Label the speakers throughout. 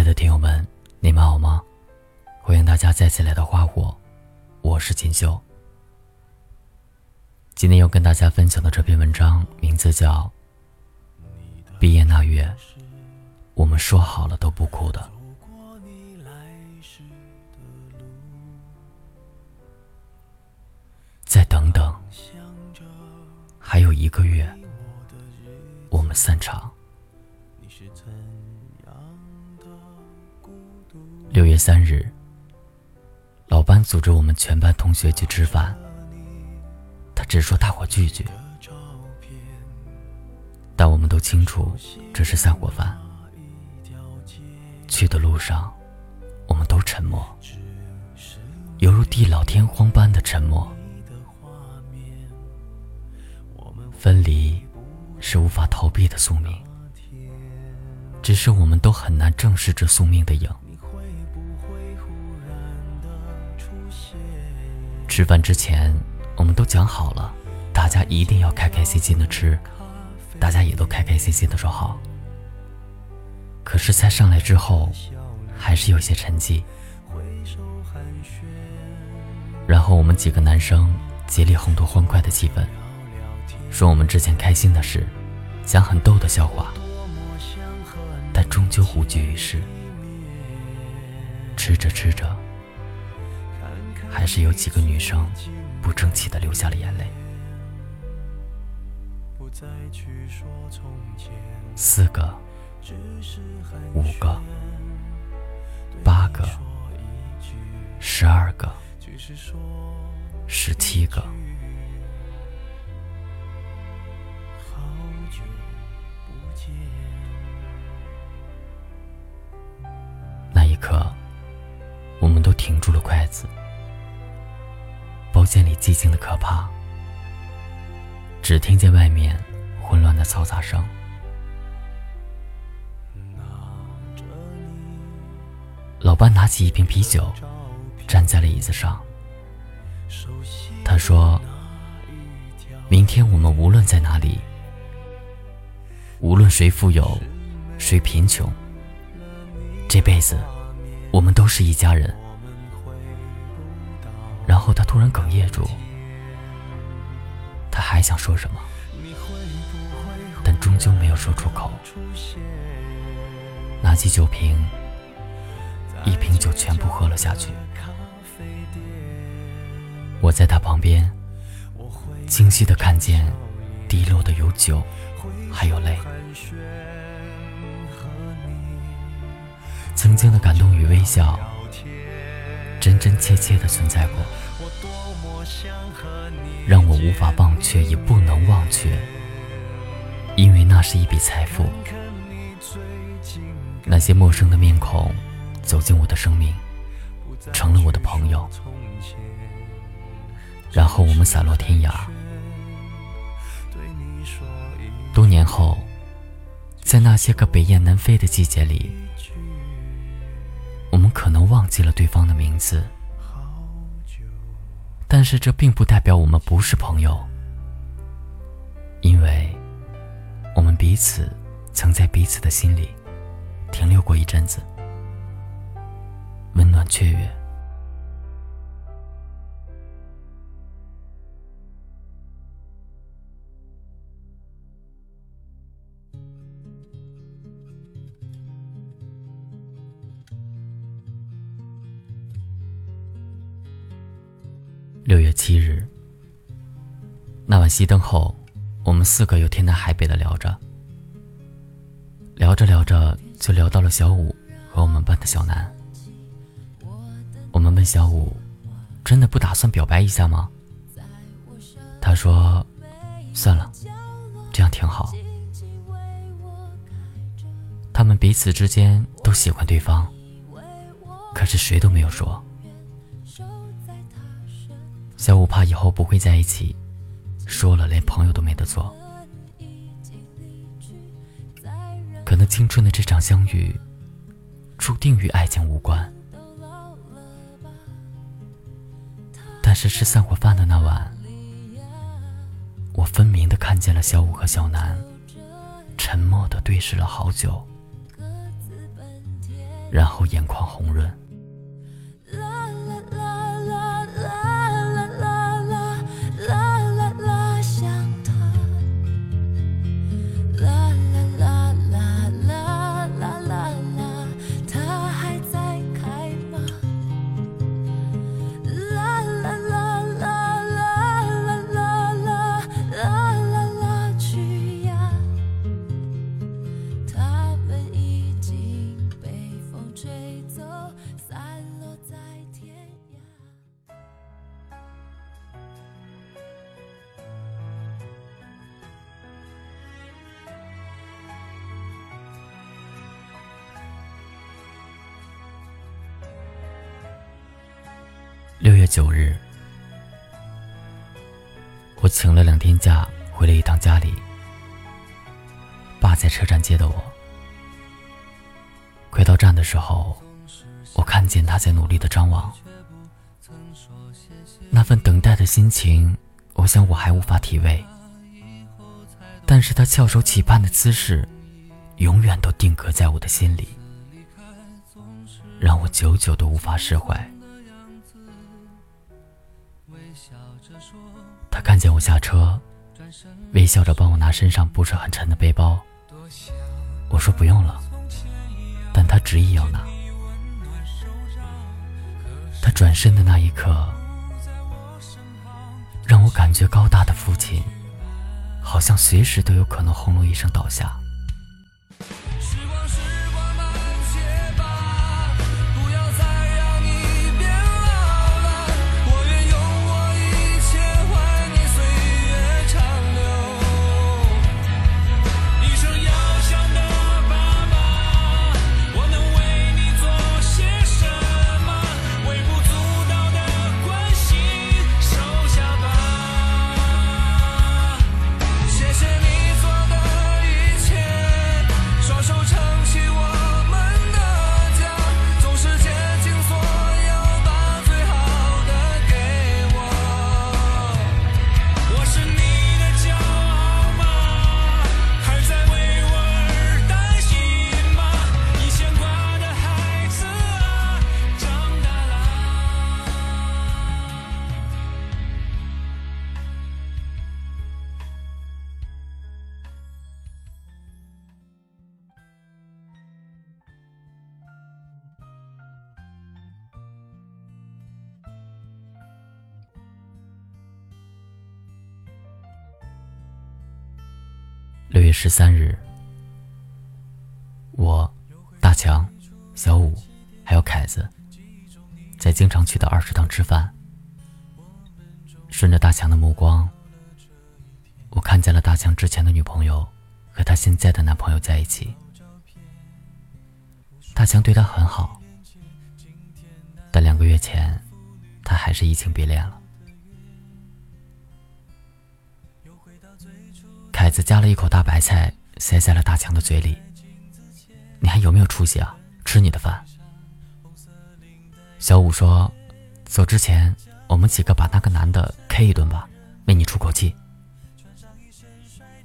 Speaker 1: 亲爱的听友们，你们好吗？欢迎大家再次来到花火，我是锦绣。今天要跟大家分享的这篇文章名字叫《毕业那月，我们说好了都不哭的》。再等等，还有一个月，我们散场。六月三日，老班组织我们全班同学去吃饭，他只说大伙聚聚，但我们都清楚这是散伙饭。去的路上，我们都沉默，犹如地老天荒般的沉默。分离是无法逃避的宿命，只是我们都很难正视这宿命的影。吃饭之前，我们都讲好了，大家一定要开开心心的吃，大家也都开开心心的说好。可是菜上来之后，还是有些沉寂。然后我们几个男生竭力烘托欢快的气氛。说我们之前开心的事，讲很逗的笑话，但终究无济于事。吃着吃着，还是有几个女生不争气的流下了眼泪。四个，五个，八个，十二个，十七个。那一刻，我们都停住了筷子。包间里寂静的可怕，只听见外面混乱的嘈杂声。老班拿起一瓶啤酒，站在了椅子上。他说：“明天我们无论在哪里。”无论谁富有，谁贫穷，这辈子我们都是一家人。然后他突然哽咽住，他还想说什么，但终究没有说出口。拿起酒瓶，一瓶酒全部喝了下去。我在他旁边，清晰的看见滴落的有酒。还有泪，曾经的感动与微笑，真真切切的存在过，让我无法忘却，也不能忘却，因为那是一笔财富。那些陌生的面孔走进我的生命，成了我的朋友，然后我们散落天涯。多年后，在那些个北雁南飞的季节里，可能忘记了对方的名字，但是这并不代表我们不是朋友，因为我们彼此曾在彼此的心里停留过一阵子，温暖雀跃。熄灯后，我们四个又天南海北的聊着，聊着聊着就聊到了小五和我们班的小南。我们问小五：“真的不打算表白一下吗？”他说：“算了，这样挺好。”他们彼此之间都喜欢对方，可是谁都没有说。小五怕以后不会在一起，说了连朋友都没得做。可能青春的这场相遇，注定与爱情无关。但是吃散伙饭的那晚，我分明的看见了小五和小南，沉默的对视了好久。然后眼眶红润。六月九日，我请了两天假，回了一趟家里。爸在车站接的我。快到站的时候，我看见他在努力的张望。那份等待的心情，我想我还无法体味。但是他翘首企盼的姿势，永远都定格在我的心里，让我久久都无法释怀。他看见我下车，微笑着帮我拿身上不是很沉的背包。我说不用了，但他执意要拿。他转身的那一刻，让我感觉高大的父亲，好像随时都有可能轰隆一声倒下。六月十三日，我、大强、小五还有凯子，在经常去的二食堂吃饭。顺着大强的目光，我看见了大强之前的女朋友和他现在的男朋友在一起。大强对他很好，但两个月前，他还是移情别恋了。凯子夹了一口大白菜，塞在了大强的嘴里。你还有没有出息啊？吃你的饭。小五说：“走之前，我们几个把那个男的 K 一顿吧，为你出口气。”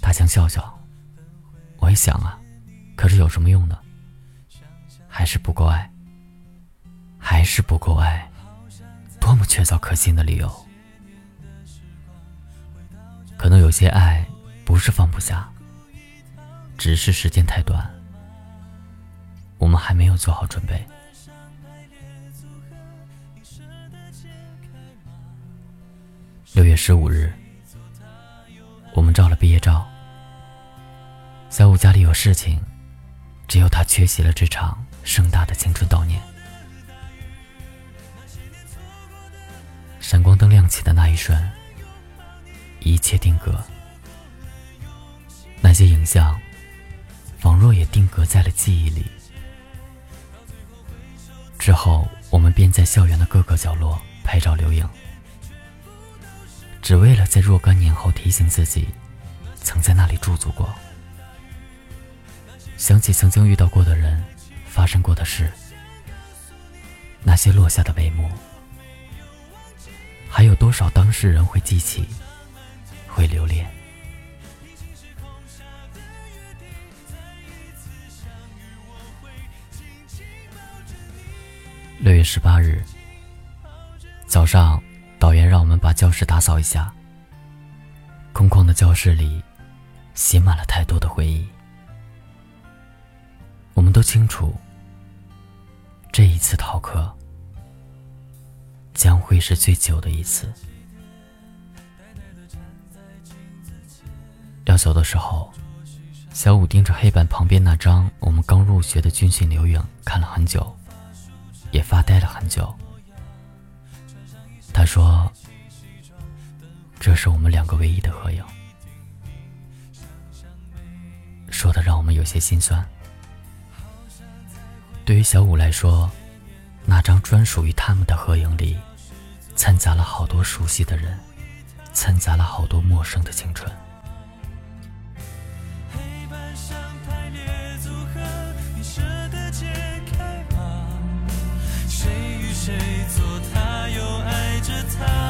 Speaker 1: 大强笑笑。我也想啊，可是有什么用呢？还是不够爱，还是不够爱，多么确凿可信的理由。可能有些爱。不是放不下，只是时间太短，我们还没有做好准备。六月十五日，我们照了毕业照。小五家里有事情，只有他缺席了这场盛大的青春悼念。闪光灯亮起的那一瞬，一切定格。那些影像，仿若也定格在了记忆里。之后，我们便在校园的各个角落拍照留影，只为了在若干年后提醒自己，曾在那里驻足过。想起曾经遇到过的人，发生过的事，那些落下的帷幕，还有多少当事人会记起，会留恋？
Speaker 2: 六月十八日早上，导员让我们把教室打扫一下。空旷的教室里，写满了太多的回忆。我们都清楚，这一次逃课将会是最久的一次。要走的时候，小五盯着黑板旁边那张我们刚入学的军训留影看了很久，也发呆了很久。他说。这是我们两个唯一的合影，说的让我们有些心酸。对于小五来说，那张专属于他们的合影里，掺杂了好多熟悉的人，掺杂了好多陌生的青春。time.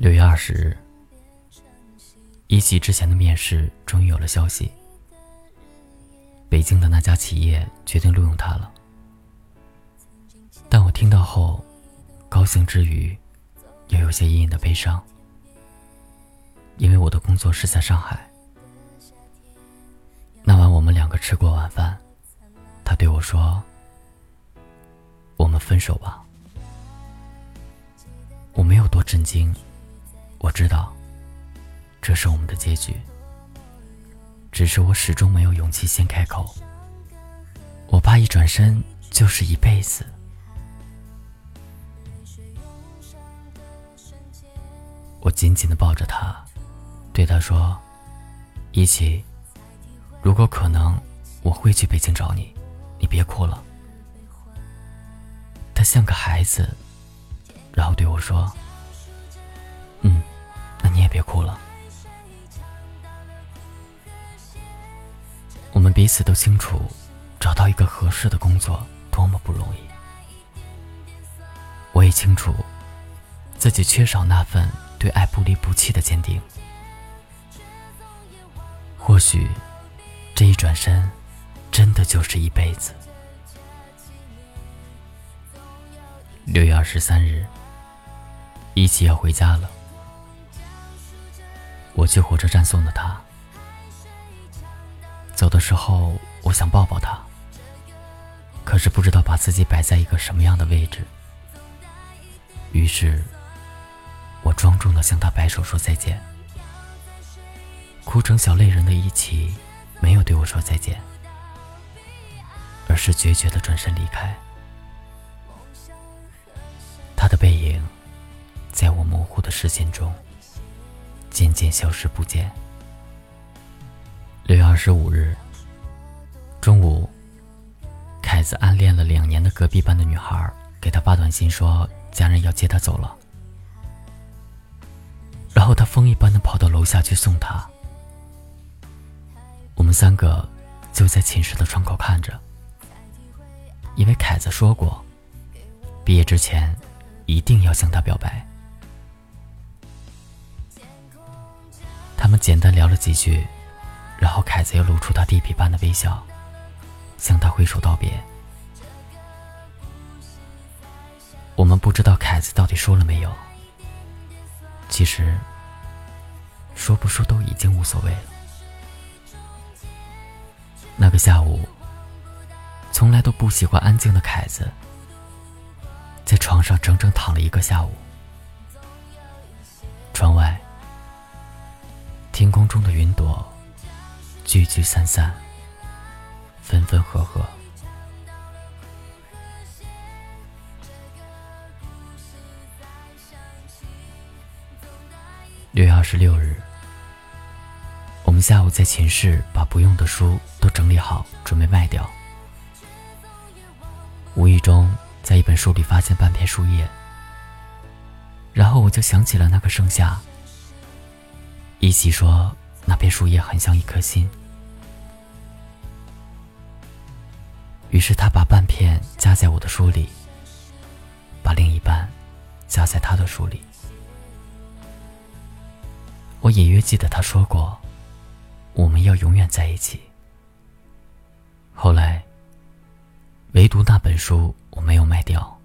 Speaker 2: 六月二十日，一喜之前的面试终于有了消息。北京的那家企业决定录用他了。但我听到后，高兴之余，又有些隐隐的悲伤，因为我的工作是在上海。那晚我们两个吃过晚饭，他对我说：“我们分手吧。”我没有多震惊。我知道，这是我们的结局。只是我始终没有勇气先开口。我怕一转身就是一辈子。我紧紧的抱着他，对他说：“一起，如果可能，我会去北京找你，你别哭了。”他像个孩子，然后对我说：“。”你也别哭了。我们彼此都清楚，找到一个合适的工作多么不容易。
Speaker 1: 我也清楚自己缺少那份对爱不离不弃的坚定。或许，这一转身，真的就是一辈子。六月二十三日，一起要回家了，我去火车站送的他。走的时候，我想抱抱他，可是不知道把自己摆在一个什么样的位置。于是，我庄重的向他摆手说再见，哭成小泪人的一起，没有对我说再见，而是决绝的转身离开。他的背影，在我模糊的视线中，渐渐消失不见。六月二十五日中午，凯子暗恋了两年的隔壁班的女孩给他发短信说，家人要接他走了。然后他疯一般的跑到楼下去送她。我们三个就在寝室的窗口看着，因为凯子说过，毕业之前一定要向她表白。他们简单聊了几句。然后凯子又露出他地痞般的微笑，向他挥手道别。我们不知道凯子到底说了没有。其实，说不说都已经无所谓了。那个下午，从来都不喜欢安静的凯子，在床上整整躺了一个下午。窗外，天空中的云朵。聚聚散散，分分合合。六月二十六日，我们下午在寝室把不用的书都整理好，准备卖掉。无意中在一本书里发现半片树叶，然后我就想起了那个盛夏。一起说那片树叶很像一颗心。于是他把半片夹在我的书里，把另一半夹在他的书里。我隐约记得他说过，我们要永远在一起。后来，唯独那本书我没有卖掉。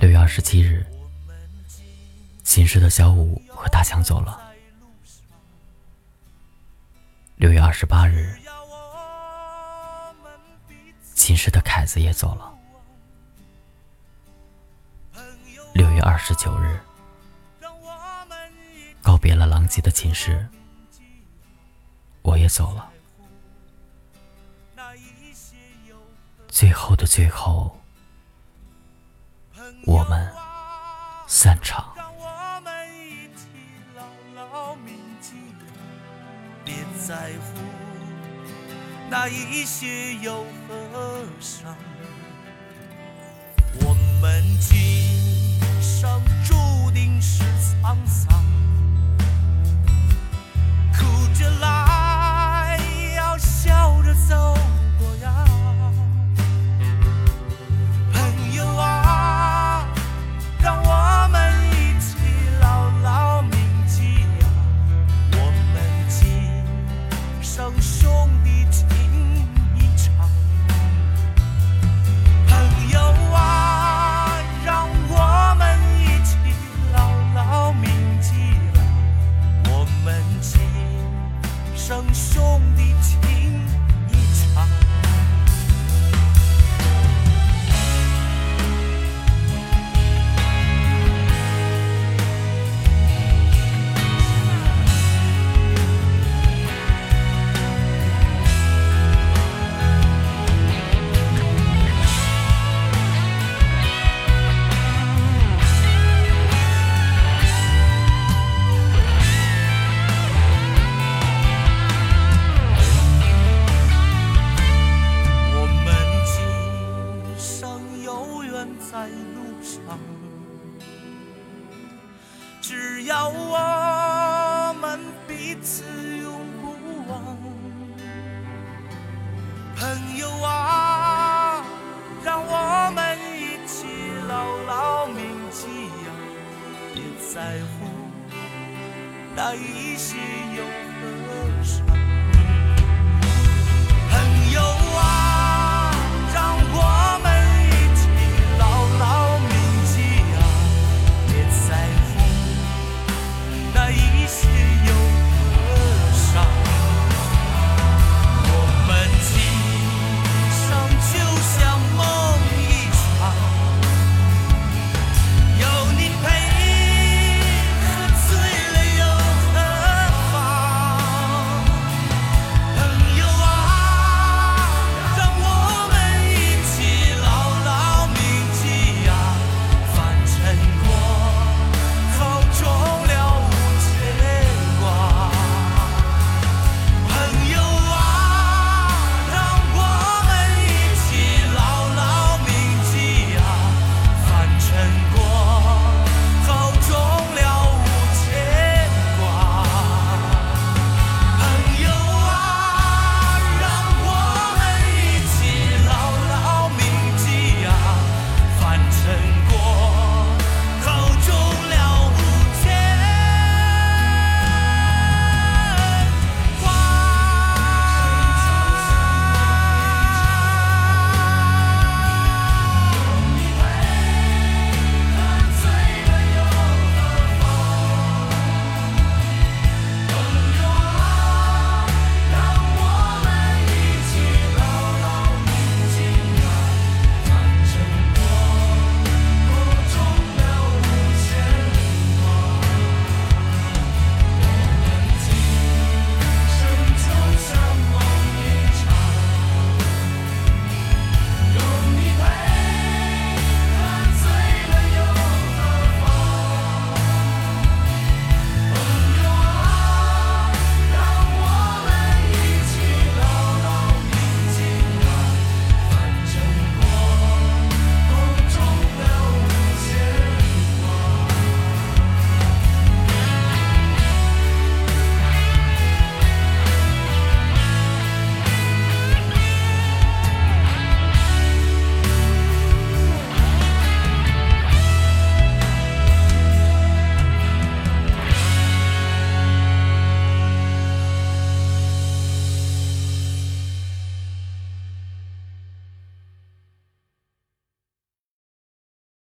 Speaker 1: 六月二十七日，寝室的小五和大强走了。六月二十八日，寝室的凯子也走了。六月二十九日，告别了狼藉的寝室，我也走了。最后的最后。我们散场。别在乎那一些又何伤？我们今生注定是沧桑，
Speaker 2: 兄弟情。